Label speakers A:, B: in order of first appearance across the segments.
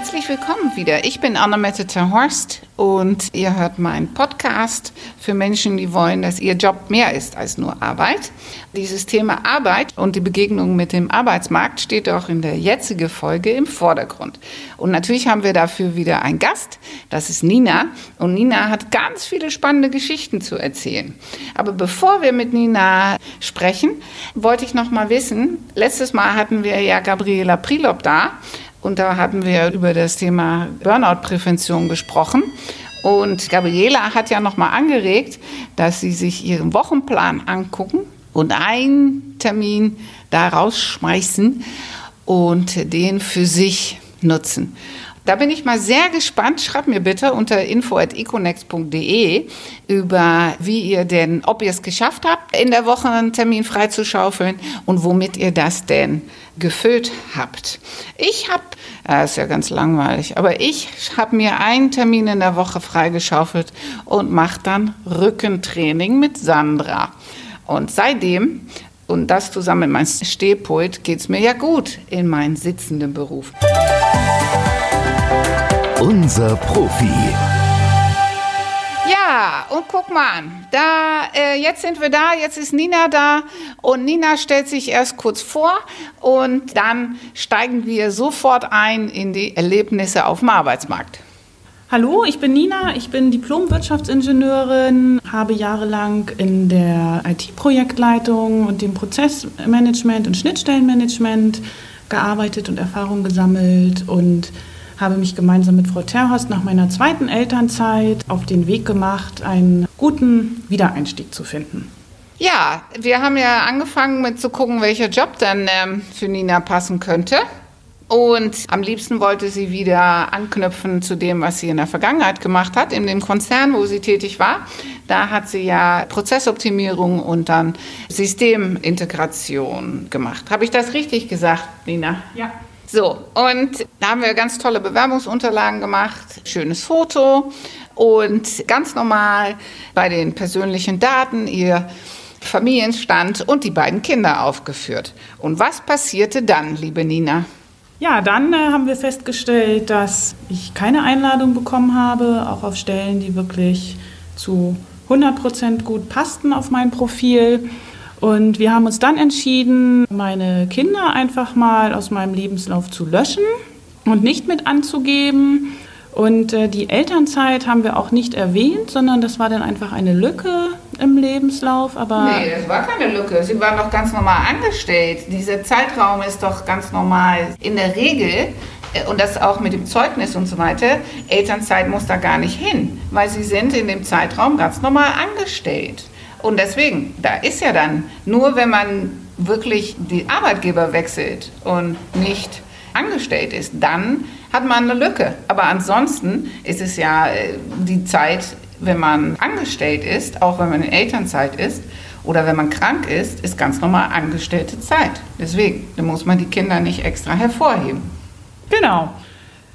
A: Herzlich willkommen wieder. Ich bin Annemette Terhorst und ihr hört meinen Podcast für Menschen, die wollen, dass ihr Job mehr ist als nur Arbeit. Dieses Thema Arbeit und die Begegnung mit dem Arbeitsmarkt steht auch in der jetzigen Folge im Vordergrund. Und natürlich haben wir dafür wieder einen Gast, das ist Nina. Und Nina hat ganz viele spannende Geschichten zu erzählen. Aber bevor wir mit Nina sprechen, wollte ich noch mal wissen, letztes Mal hatten wir ja Gabriela Prilop da und da hatten wir über das Thema Burnout-Prävention gesprochen. Und Gabriela hat ja nochmal angeregt, dass sie sich ihren Wochenplan angucken und einen Termin da rausschmeißen und den für sich nutzen. Da bin ich mal sehr gespannt. Schreibt mir bitte unter info.econex.de über, wie ihr denn, ob ihr es geschafft habt, in der Woche einen Termin freizuschaufeln und womit ihr das denn gefüllt habt. Ich habe, das ist ja ganz langweilig, aber ich habe mir einen Termin in der Woche freigeschaufelt und mache dann Rückentraining mit Sandra. Und seitdem und das zusammen mit meinem Stehpult geht es mir ja gut in meinen sitzenden Beruf.
B: Unser Profi.
A: Ja, und guck mal an. Da, äh, jetzt sind wir da, jetzt ist Nina da und Nina stellt sich erst kurz vor und dann steigen wir sofort ein in die Erlebnisse auf dem Arbeitsmarkt.
C: Hallo, ich bin Nina, ich bin Diplom-Wirtschaftsingenieurin, habe jahrelang in der IT-Projektleitung und dem Prozessmanagement und Schnittstellenmanagement gearbeitet und Erfahrung gesammelt und habe mich gemeinsam mit Frau Terhorst nach meiner zweiten Elternzeit auf den Weg gemacht, einen guten Wiedereinstieg zu finden.
A: Ja, wir haben ja angefangen mit zu gucken, welcher Job dann ähm, für Nina passen könnte. Und am liebsten wollte sie wieder anknüpfen zu dem, was sie in der Vergangenheit gemacht hat, in dem Konzern, wo sie tätig war. Da hat sie ja Prozessoptimierung und dann Systemintegration gemacht. Habe ich das richtig gesagt, Nina?
C: Ja.
A: So, und da haben wir ganz tolle Bewerbungsunterlagen gemacht, schönes Foto und ganz normal bei den persönlichen Daten ihr Familienstand und die beiden Kinder aufgeführt. Und was passierte dann, liebe Nina?
C: Ja, dann äh, haben wir festgestellt, dass ich keine Einladung bekommen habe, auch auf Stellen, die wirklich zu 100 Prozent gut passten auf mein Profil. Und wir haben uns dann entschieden, meine Kinder einfach mal aus meinem Lebenslauf zu löschen und nicht mit anzugeben. Und äh, die Elternzeit haben wir auch nicht erwähnt, sondern das war dann einfach eine Lücke im Lebenslauf.
A: Aber nee, das war keine Lücke. Sie waren doch ganz normal angestellt. Dieser Zeitraum ist doch ganz normal. In der Regel, äh, und das auch mit dem Zeugnis und so weiter, Elternzeit muss da gar nicht hin, weil sie sind in dem Zeitraum ganz normal angestellt. Und deswegen, da ist ja dann, nur wenn man wirklich die Arbeitgeber wechselt und nicht angestellt ist, dann hat man eine Lücke. Aber ansonsten ist es ja äh, die Zeit, wenn man angestellt ist, auch wenn man in Elternzeit ist oder wenn man krank ist, ist ganz normal angestellte Zeit. Deswegen, da muss man die Kinder nicht extra hervorheben.
C: Genau.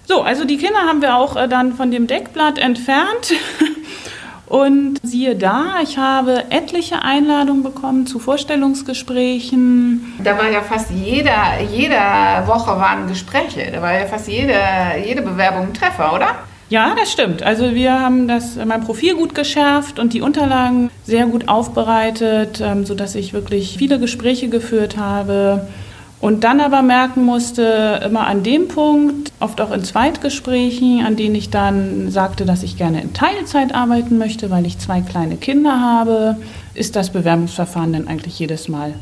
C: So, also die Kinder haben wir auch äh, dann von dem Deckblatt entfernt. Und siehe da, ich habe etliche Einladungen bekommen zu Vorstellungsgesprächen.
A: Da war ja fast jeder, jede Woche waren Gespräche. Da war ja fast jede, jede Bewerbung ein Treffer, oder?
C: Ja, das stimmt. Also wir haben das, mein Profil gut geschärft und die Unterlagen sehr gut aufbereitet, ähm, sodass ich wirklich viele Gespräche geführt habe. Und dann aber merken musste, immer an dem Punkt, oft auch in Zweitgesprächen, an denen ich dann sagte, dass ich gerne in Teilzeit arbeiten möchte, weil ich zwei kleine Kinder habe, ist das Bewerbungsverfahren dann eigentlich jedes Mal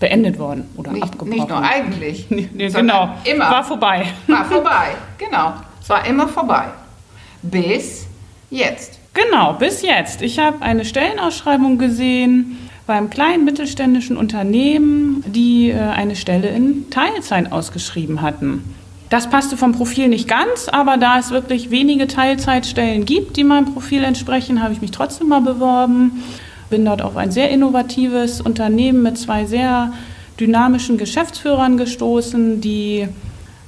C: beendet worden oder
A: nicht,
C: abgebrochen.
A: Nicht nur eigentlich.
C: nee, genau. Immer. War vorbei.
A: War vorbei. Genau. Es war immer vorbei. Bis jetzt.
C: Genau, bis jetzt. Ich habe eine Stellenausschreibung gesehen beim kleinen mittelständischen Unternehmen, die äh, eine Stelle in Teilzeit ausgeschrieben hatten. Das passte vom Profil nicht ganz, aber da es wirklich wenige Teilzeitstellen gibt, die meinem Profil entsprechen, habe ich mich trotzdem mal beworben. Bin dort auf ein sehr innovatives Unternehmen mit zwei sehr dynamischen Geschäftsführern gestoßen, die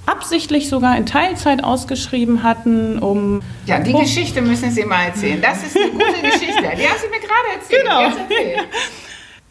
C: absichtlich sogar in Teilzeit ausgeschrieben hatten, um.
A: Ja, die Geschichte müssen Sie mal erzählen. Das ist eine gute Geschichte. Die haben Sie mir gerade erzählt.
C: Genau.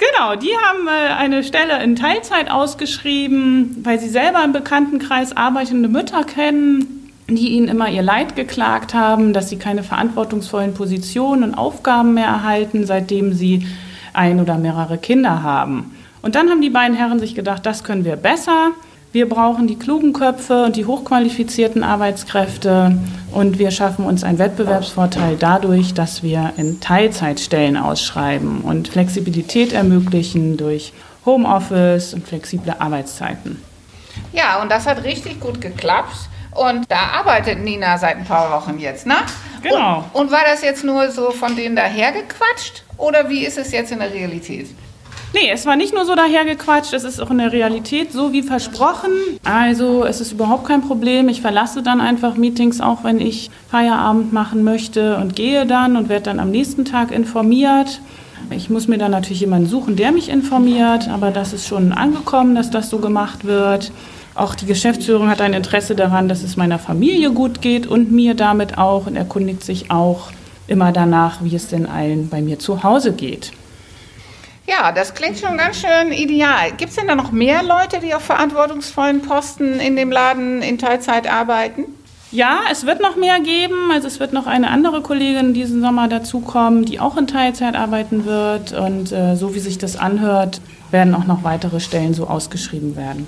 C: Genau, die haben äh, eine Stelle in Teilzeit ausgeschrieben, weil sie selber im Bekanntenkreis arbeitende Mütter kennen, die ihnen immer ihr Leid geklagt haben, dass sie keine verantwortungsvollen Positionen und Aufgaben mehr erhalten, seitdem sie ein oder mehrere Kinder haben. Und dann haben die beiden Herren sich gedacht, das können wir besser. Wir brauchen die klugen Köpfe und die hochqualifizierten Arbeitskräfte und wir schaffen uns einen Wettbewerbsvorteil dadurch, dass wir in Teilzeitstellen ausschreiben und Flexibilität ermöglichen durch Homeoffice und flexible Arbeitszeiten.
A: Ja, und das hat richtig gut geklappt. Und da arbeitet Nina seit ein paar Wochen jetzt, ne?
C: Genau.
A: Und, und war das jetzt nur so von denen dahergequatscht oder wie ist es jetzt in der Realität?
C: Nee, es war nicht nur so dahergequatscht, es ist auch in der Realität so wie versprochen. Also es ist überhaupt kein Problem. Ich verlasse dann einfach Meetings, auch wenn ich Feierabend machen möchte und gehe dann und werde dann am nächsten Tag informiert. Ich muss mir dann natürlich jemanden suchen, der mich informiert, aber das ist schon angekommen, dass das so gemacht wird. Auch die Geschäftsführung hat ein Interesse daran, dass es meiner Familie gut geht und mir damit auch und erkundigt sich auch immer danach, wie es denn allen bei mir zu Hause geht.
A: Ja, das klingt schon ganz schön ideal. Gibt es denn da noch mehr Leute, die auf verantwortungsvollen Posten in dem Laden in Teilzeit arbeiten?
C: Ja, es wird noch mehr geben. Also es wird noch eine andere Kollegin diesen Sommer dazukommen, die auch in Teilzeit arbeiten wird. Und äh, so wie sich das anhört, werden auch noch weitere Stellen so ausgeschrieben werden.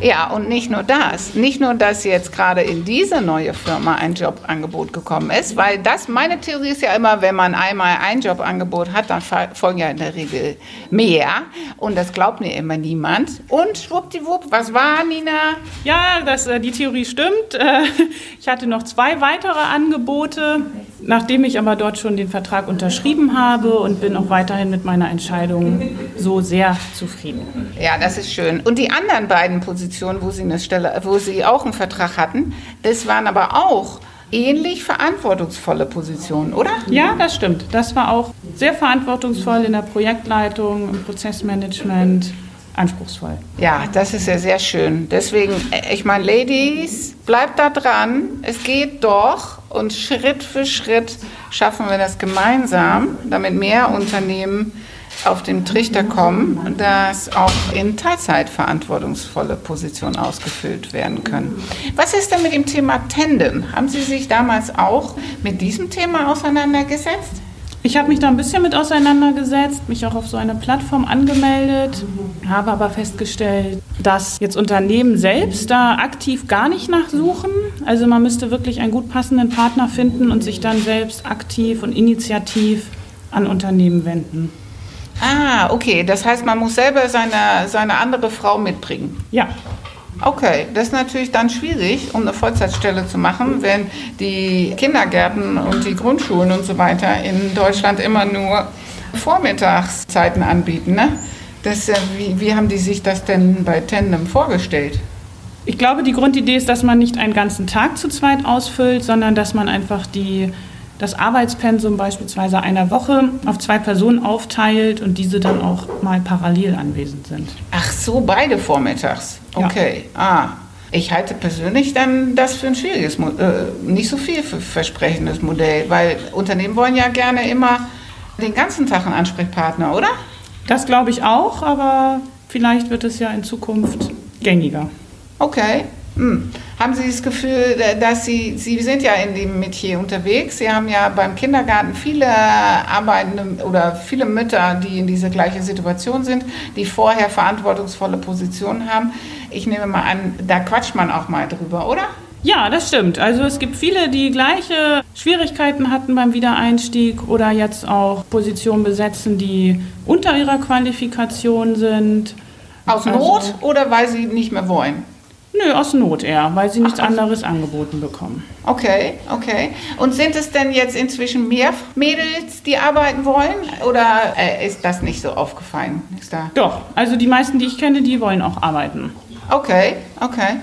A: Ja, und nicht nur das. Nicht nur, dass jetzt gerade in diese neue Firma ein Jobangebot gekommen ist, weil das, meine Theorie ist ja immer, wenn man einmal ein Jobangebot hat, dann folgen ja in der Regel mehr. Und das glaubt mir immer niemand. Und schwuppdiwupp, was war, Nina?
C: Ja, das, äh, die Theorie stimmt. Äh, ich hatte noch zwei weitere Angebote, nachdem ich aber dort schon den Vertrag unterschrieben habe und bin auch weiterhin mit meiner Entscheidung so sehr zufrieden.
A: Ja, das ist schön. Und die anderen beiden Positionen, wo Sie eine Stelle, wo Sie auch einen Vertrag hatten, das waren aber auch ähnlich verantwortungsvolle Positionen, oder?
C: Ja, das stimmt. Das war auch sehr verantwortungsvoll in der Projektleitung, im Prozessmanagement. Anspruchsvoll.
A: Ja, das ist ja sehr schön. Deswegen, ich meine, Ladies, bleibt da dran. Es geht doch und Schritt für Schritt schaffen wir das gemeinsam, damit mehr Unternehmen auf den Trichter kommen, dass auch in Teilzeit verantwortungsvolle Positionen ausgefüllt werden können. Was ist denn mit dem Thema Tandem? Haben Sie sich damals auch mit diesem Thema auseinandergesetzt?
C: Ich habe mich da ein bisschen mit auseinandergesetzt, mich auch auf so eine Plattform angemeldet, habe aber festgestellt, dass jetzt Unternehmen selbst da aktiv gar nicht nachsuchen. Also man müsste wirklich einen gut passenden Partner finden und sich dann selbst aktiv und initiativ an Unternehmen wenden.
A: Ah, okay. Das heißt, man muss selber seine, seine andere Frau mitbringen.
C: Ja.
A: Okay, das ist natürlich dann schwierig, um eine Vollzeitstelle zu machen, wenn die Kindergärten und die Grundschulen und so weiter in Deutschland immer nur Vormittagszeiten anbieten. Ne? Das, wie, wie haben die sich das denn bei Tandem vorgestellt?
C: Ich glaube, die Grundidee ist, dass man nicht einen ganzen Tag zu zweit ausfüllt, sondern dass man einfach die das Arbeitspensum beispielsweise einer Woche auf zwei Personen aufteilt und diese dann auch mal parallel anwesend sind.
A: Ach so, beide vormittags. Okay. Ja. Ah. Ich halte persönlich dann das für ein schwieriges, äh, nicht so vielversprechendes Modell, weil Unternehmen wollen ja gerne immer den ganzen Tag einen Ansprechpartner, oder?
C: Das glaube ich auch, aber vielleicht wird es ja in Zukunft gängiger.
A: Okay. Hm. Haben Sie das Gefühl, dass Sie, Sie sind ja in dem Metier unterwegs, Sie haben ja beim Kindergarten viele Arbeitende oder viele Mütter, die in dieser gleichen Situation sind, die vorher verantwortungsvolle Positionen haben. Ich nehme mal an, da quatscht man auch mal drüber, oder?
C: Ja, das stimmt. Also es gibt viele, die gleiche Schwierigkeiten hatten beim Wiedereinstieg oder jetzt auch Positionen besetzen, die unter ihrer Qualifikation sind.
A: Aus also, Not oder weil sie nicht mehr wollen?
C: Nö, aus Not eher, weil sie nichts Ach, anderes angeboten bekommen.
A: Okay, okay. Und sind es denn jetzt inzwischen mehr Mädels, die arbeiten wollen? Oder äh, ist das nicht so aufgefallen? Ist
C: da Doch, also die meisten, die ich kenne, die wollen auch arbeiten.
A: Okay, okay.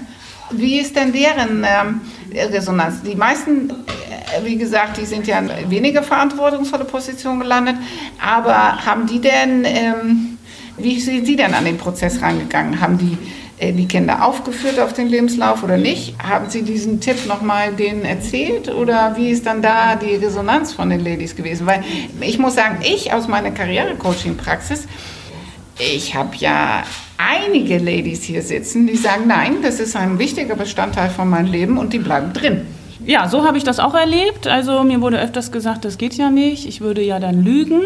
A: Wie ist denn deren ähm, Resonanz? Die meisten, äh, wie gesagt, die sind ja in weniger verantwortungsvolle Positionen gelandet. Aber haben die denn, ähm, wie sind Sie denn an den Prozess rangegangen? Haben die die Kinder aufgeführt auf den Lebenslauf oder nicht? Haben Sie diesen Tipp nochmal denen erzählt oder wie ist dann da die Resonanz von den Ladies gewesen? Weil ich muss sagen, ich aus meiner Karrierecoaching-Praxis, ich habe ja einige Ladies hier sitzen, die sagen, nein, das ist ein wichtiger Bestandteil von meinem Leben und die bleiben drin.
C: Ja, so habe ich das auch erlebt. Also mir wurde öfters gesagt, das geht ja nicht. Ich würde ja dann lügen.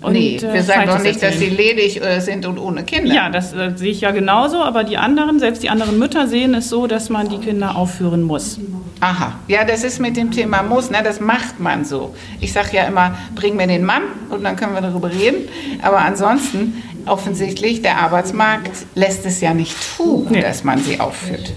A: Und, nee, äh, wir sagen doch nicht, dass sie ledig äh, sind und ohne Kinder.
C: Ja, das äh, sehe ich ja genauso, aber die anderen, selbst die anderen Mütter sehen es so, dass man die Kinder aufführen muss.
A: Aha, ja, das ist mit dem Thema muss, ne, das macht man so. Ich sage ja immer, bring mir den Mann und dann können wir darüber reden. Aber ansonsten, offensichtlich, der Arbeitsmarkt lässt es ja nicht tun, nee. dass man sie aufführt.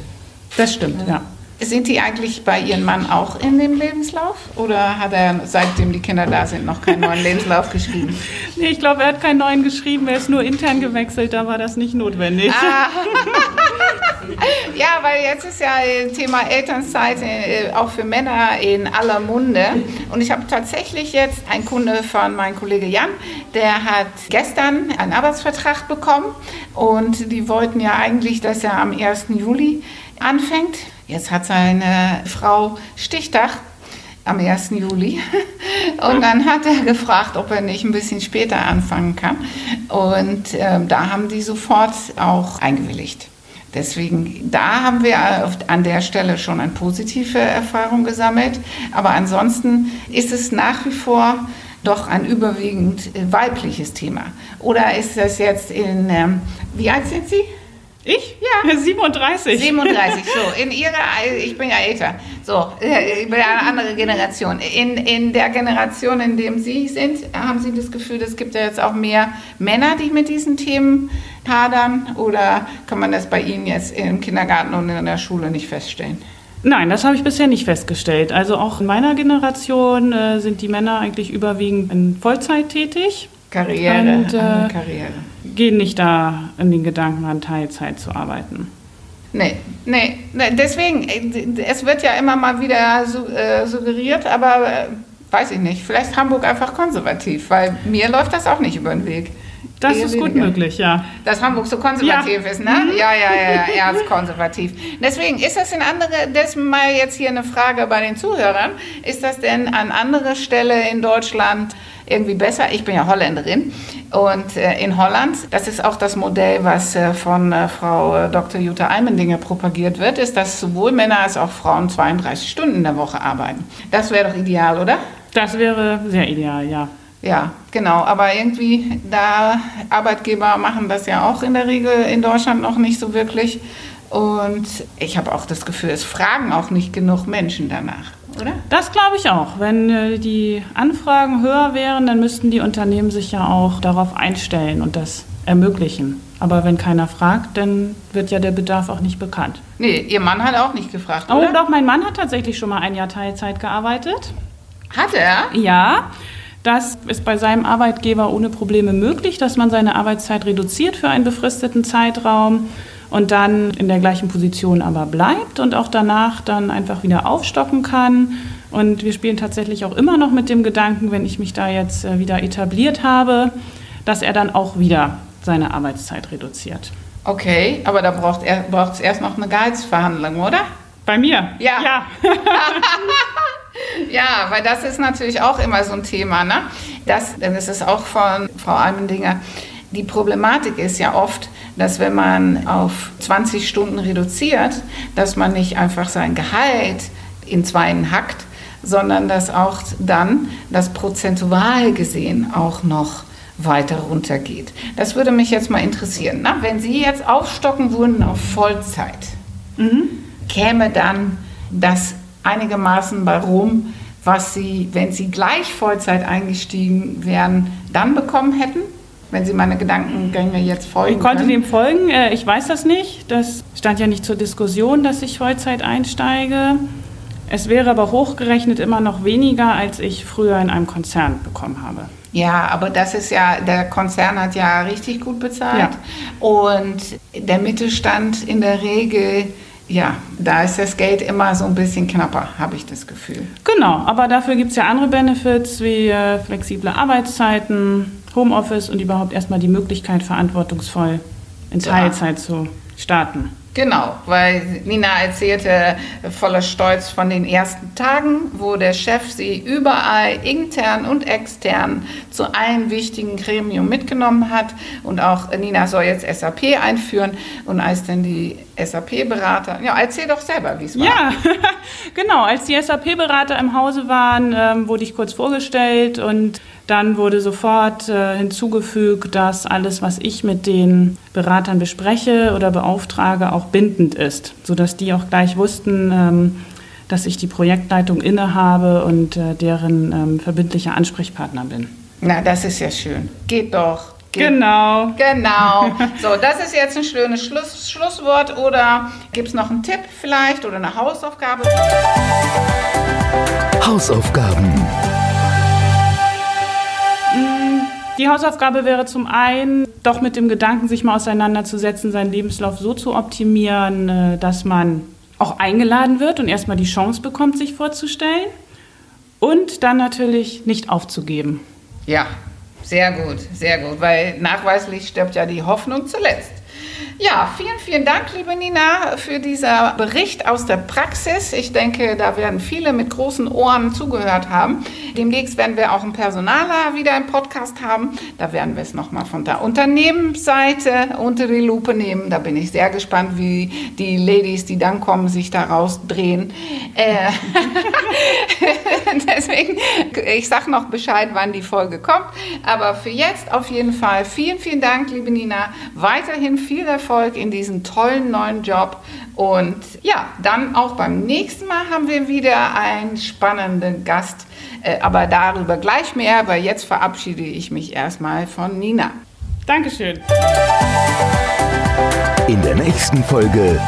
C: Das stimmt, ja.
A: Sind die eigentlich bei Ihrem Mann auch in dem Lebenslauf? Oder hat er, seitdem die Kinder da sind, noch keinen neuen Lebenslauf geschrieben?
C: Nee, ich glaube, er hat keinen neuen geschrieben. Er ist nur intern gewechselt, da war das nicht notwendig. Ah.
A: ja, weil jetzt ist ja Thema Elternzeit äh, auch für Männer in aller Munde. Und ich habe tatsächlich jetzt einen Kunde von meinem Kollege Jan, der hat gestern einen Arbeitsvertrag bekommen. Und die wollten ja eigentlich, dass er am 1. Juli anfängt. Jetzt hat seine Frau Stichtag am 1. Juli. Und dann hat er gefragt, ob er nicht ein bisschen später anfangen kann. Und äh, da haben die sofort auch eingewilligt. Deswegen, da haben wir an der Stelle schon eine positive Erfahrung gesammelt. Aber ansonsten ist es nach wie vor doch ein überwiegend weibliches Thema. Oder ist das jetzt in, ähm, wie alt sind Sie?
C: Ich? Ja. 37.
A: 37, so. In ihrer, ich bin ja älter. So, ich bin ja eine andere Generation. In, in der Generation, in dem Sie sind, haben Sie das Gefühl, es gibt ja jetzt auch mehr Männer, die mit diesen Themen hadern? Oder kann man das bei Ihnen jetzt im Kindergarten und in der Schule nicht feststellen?
C: Nein, das habe ich bisher nicht festgestellt. Also auch in meiner Generation äh, sind die Männer eigentlich überwiegend in Vollzeit tätig.
A: Karriere, und, äh, Karriere.
C: Gehen nicht da in den Gedanken an Teilzeit zu arbeiten.
A: Nee, nee, deswegen, es wird ja immer mal wieder äh, suggeriert, aber äh, weiß ich nicht, vielleicht Hamburg einfach konservativ, weil mir läuft das auch nicht über den Weg.
C: Das ist gut möglich, ja.
A: Dass Hamburg so konservativ ja. ist, ne? Mhm. Ja, ja, ja, ja, ist konservativ. Deswegen ist das in andere, das mal jetzt hier eine Frage bei den Zuhörern, ist das denn an anderer Stelle in Deutschland irgendwie besser? Ich bin ja Holländerin und äh, in Holland, das ist auch das Modell, was äh, von äh, Frau Dr. Jutta Eimendinger propagiert wird, ist, dass sowohl Männer als auch Frauen 32 Stunden in der Woche arbeiten. Das wäre doch ideal, oder?
C: Das wäre sehr ideal, ja.
A: Ja, genau. Aber irgendwie, da Arbeitgeber machen das ja auch in der Regel in Deutschland noch nicht so wirklich. Und ich habe auch das Gefühl, es fragen auch nicht genug Menschen danach, oder?
C: Das glaube ich auch. Wenn äh, die Anfragen höher wären, dann müssten die Unternehmen sich ja auch darauf einstellen und das ermöglichen. Aber wenn keiner fragt, dann wird ja der Bedarf auch nicht bekannt.
A: Nee, Ihr Mann hat auch nicht gefragt,
C: oh, oder? Oh, doch, mein Mann hat tatsächlich schon mal ein Jahr Teilzeit gearbeitet.
A: Hat er?
C: Ja. Das ist bei seinem Arbeitgeber ohne Probleme möglich, dass man seine Arbeitszeit reduziert für einen befristeten Zeitraum und dann in der gleichen Position aber bleibt und auch danach dann einfach wieder aufstocken kann. Und wir spielen tatsächlich auch immer noch mit dem Gedanken, wenn ich mich da jetzt äh, wieder etabliert habe, dass er dann auch wieder seine Arbeitszeit reduziert.
A: Okay, aber da braucht es erst noch eine Gehaltsverhandlung, oder?
C: Bei mir?
A: Ja. Ja. Ja, weil das ist natürlich auch immer so ein Thema. Ne? Das, das ist auch von Frau Almendinger. Die Problematik ist ja oft, dass wenn man auf 20 Stunden reduziert, dass man nicht einfach sein Gehalt in Zweien hackt, sondern dass auch dann das prozentual gesehen auch noch weiter runtergeht. Das würde mich jetzt mal interessieren. Ne? Wenn Sie jetzt aufstocken würden auf Vollzeit, mhm. käme dann das einigermaßen bei rum, was Sie, wenn Sie gleich Vollzeit eingestiegen wären, dann bekommen hätten? Wenn Sie meine Gedankengänge jetzt folgen.
C: Ich konnte können? dem folgen. Äh, ich weiß das nicht. Das stand ja nicht zur Diskussion, dass ich Vollzeit einsteige. Es wäre aber hochgerechnet immer noch weniger, als ich früher in einem Konzern bekommen habe.
A: Ja, aber das ist ja, der Konzern hat ja richtig gut bezahlt. Ja. Und der Mittelstand in der Regel ja, da ist das Geld immer so ein bisschen knapper, habe ich das Gefühl.
C: Genau, aber dafür gibt es ja andere Benefits wie äh, flexible Arbeitszeiten, Homeoffice und überhaupt erstmal die Möglichkeit, verantwortungsvoll in Teilzeit zu starten.
A: Genau, weil Nina erzählte voller Stolz von den ersten Tagen, wo der Chef sie überall intern und extern zu einem wichtigen Gremium mitgenommen hat. Und auch Nina soll jetzt SAP einführen. Und als dann die SAP-Berater, ja, erzähl doch selber, wie es war.
C: Ja, genau. Als die SAP-Berater im Hause waren, ähm, wurde ich kurz vorgestellt und dann wurde sofort äh, hinzugefügt, dass alles, was ich mit den Beratern bespreche oder beauftrage, auch bindend ist, sodass die auch gleich wussten, ähm, dass ich die Projektleitung innehabe und äh, deren ähm, verbindlicher Ansprechpartner bin.
A: Na, das ist ja schön. Geht doch. Geht.
C: Genau.
A: Genau. So, das ist jetzt ein schönes Schluss, Schlusswort. Oder gibt es noch einen Tipp vielleicht oder eine Hausaufgabe?
B: Hausaufgaben.
C: Die Hausaufgabe wäre zum einen, doch mit dem Gedanken, sich mal auseinanderzusetzen, seinen Lebenslauf so zu optimieren, äh, dass man auch eingeladen wird und erstmal die Chance bekommt, sich vorzustellen. Und dann natürlich nicht aufzugeben.
A: Ja, sehr gut, sehr gut, weil nachweislich stirbt ja die Hoffnung zuletzt. Ja, vielen, vielen Dank, liebe Nina, für diesen Bericht aus der Praxis. Ich denke, da werden viele mit großen Ohren zugehört haben. Demnächst werden wir auch einen Personaler wieder im Podcast haben. Da werden wir es nochmal von der Unternehmensseite unter die Lupe nehmen. Da bin ich sehr gespannt, wie die Ladies, die dann kommen, sich daraus drehen. Äh Deswegen, ich sage noch Bescheid, wann die Folge kommt. Aber für jetzt auf jeden Fall vielen, vielen Dank, liebe Nina. Weiterhin viel Erfolg in diesem tollen neuen Job. Und ja, dann auch beim nächsten Mal haben wir wieder einen spannenden Gast. Äh, aber darüber gleich mehr, weil jetzt verabschiede ich mich erstmal von Nina.
C: Dankeschön.
B: In der nächsten Folge.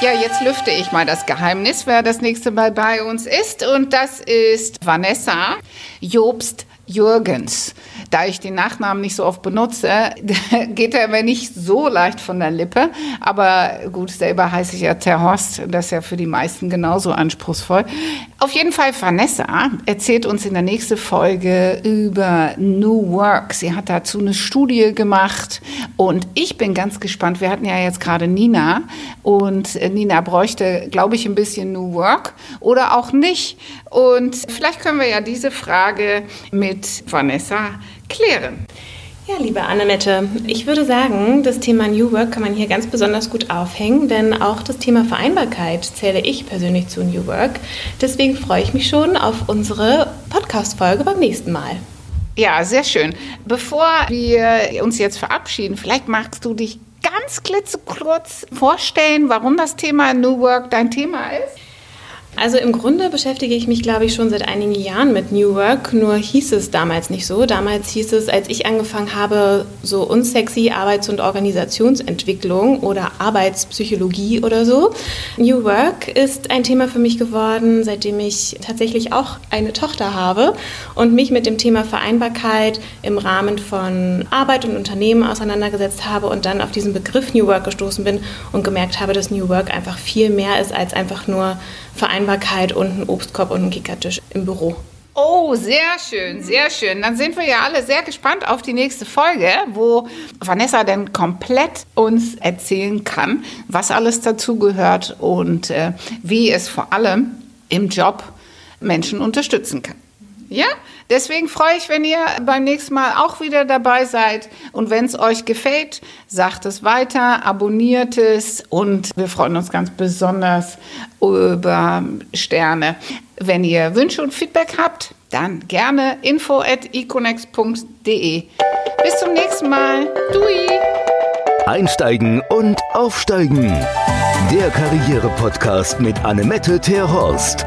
A: Ja, jetzt lüfte ich mal das Geheimnis, wer das nächste Mal bei uns ist. Und das ist Vanessa Jobst Jürgens. Da ich den Nachnamen nicht so oft benutze, geht er mir nicht so leicht von der Lippe. Aber gut, selber heiße ich ja Terhorst. Das ist ja für die meisten genauso anspruchsvoll. Auf jeden Fall, Vanessa erzählt uns in der nächsten Folge über New Work. Sie hat dazu eine Studie gemacht. Und ich bin ganz gespannt. Wir hatten ja jetzt gerade Nina. Und Nina bräuchte, glaube ich, ein bisschen New Work oder auch nicht. Und vielleicht können wir ja diese Frage mit Vanessa klären.
D: Ja, liebe Annemette, ich würde sagen, das Thema New Work kann man hier ganz besonders gut aufhängen, denn auch das Thema Vereinbarkeit zähle ich persönlich zu New Work. Deswegen freue ich mich schon auf unsere Podcast-Folge beim nächsten Mal.
A: Ja, sehr schön. Bevor wir uns jetzt verabschieden, vielleicht magst du dich ganz klitzekurz vorstellen, warum das Thema New Work dein Thema ist?
D: Also im Grunde beschäftige ich mich, glaube ich, schon seit einigen Jahren mit New Work, nur hieß es damals nicht so. Damals hieß es, als ich angefangen habe, so unsexy Arbeits- und Organisationsentwicklung oder Arbeitspsychologie oder so. New Work ist ein Thema für mich geworden, seitdem ich tatsächlich auch eine Tochter habe und mich mit dem Thema Vereinbarkeit im Rahmen von Arbeit und Unternehmen auseinandergesetzt habe und dann auf diesen Begriff New Work gestoßen bin und gemerkt habe, dass New Work einfach viel mehr ist als einfach nur Vereinbarkeit und ein Obstkorb und ein Kickertisch im Büro.
A: Oh, sehr schön, sehr schön. Dann sind wir ja alle sehr gespannt auf die nächste Folge, wo Vanessa dann komplett uns erzählen kann, was alles dazugehört und äh, wie es vor allem im Job Menschen unterstützen kann. Ja, deswegen freue ich, wenn ihr beim nächsten Mal auch wieder dabei seid. Und wenn es euch gefällt, sagt es weiter, abonniert es und wir freuen uns ganz besonders über Sterne. Wenn ihr Wünsche und Feedback habt, dann gerne info at econex.de. Bis zum nächsten Mal. Dui!
B: Einsteigen und aufsteigen. Der Karriere-Podcast mit Annemette Terhorst.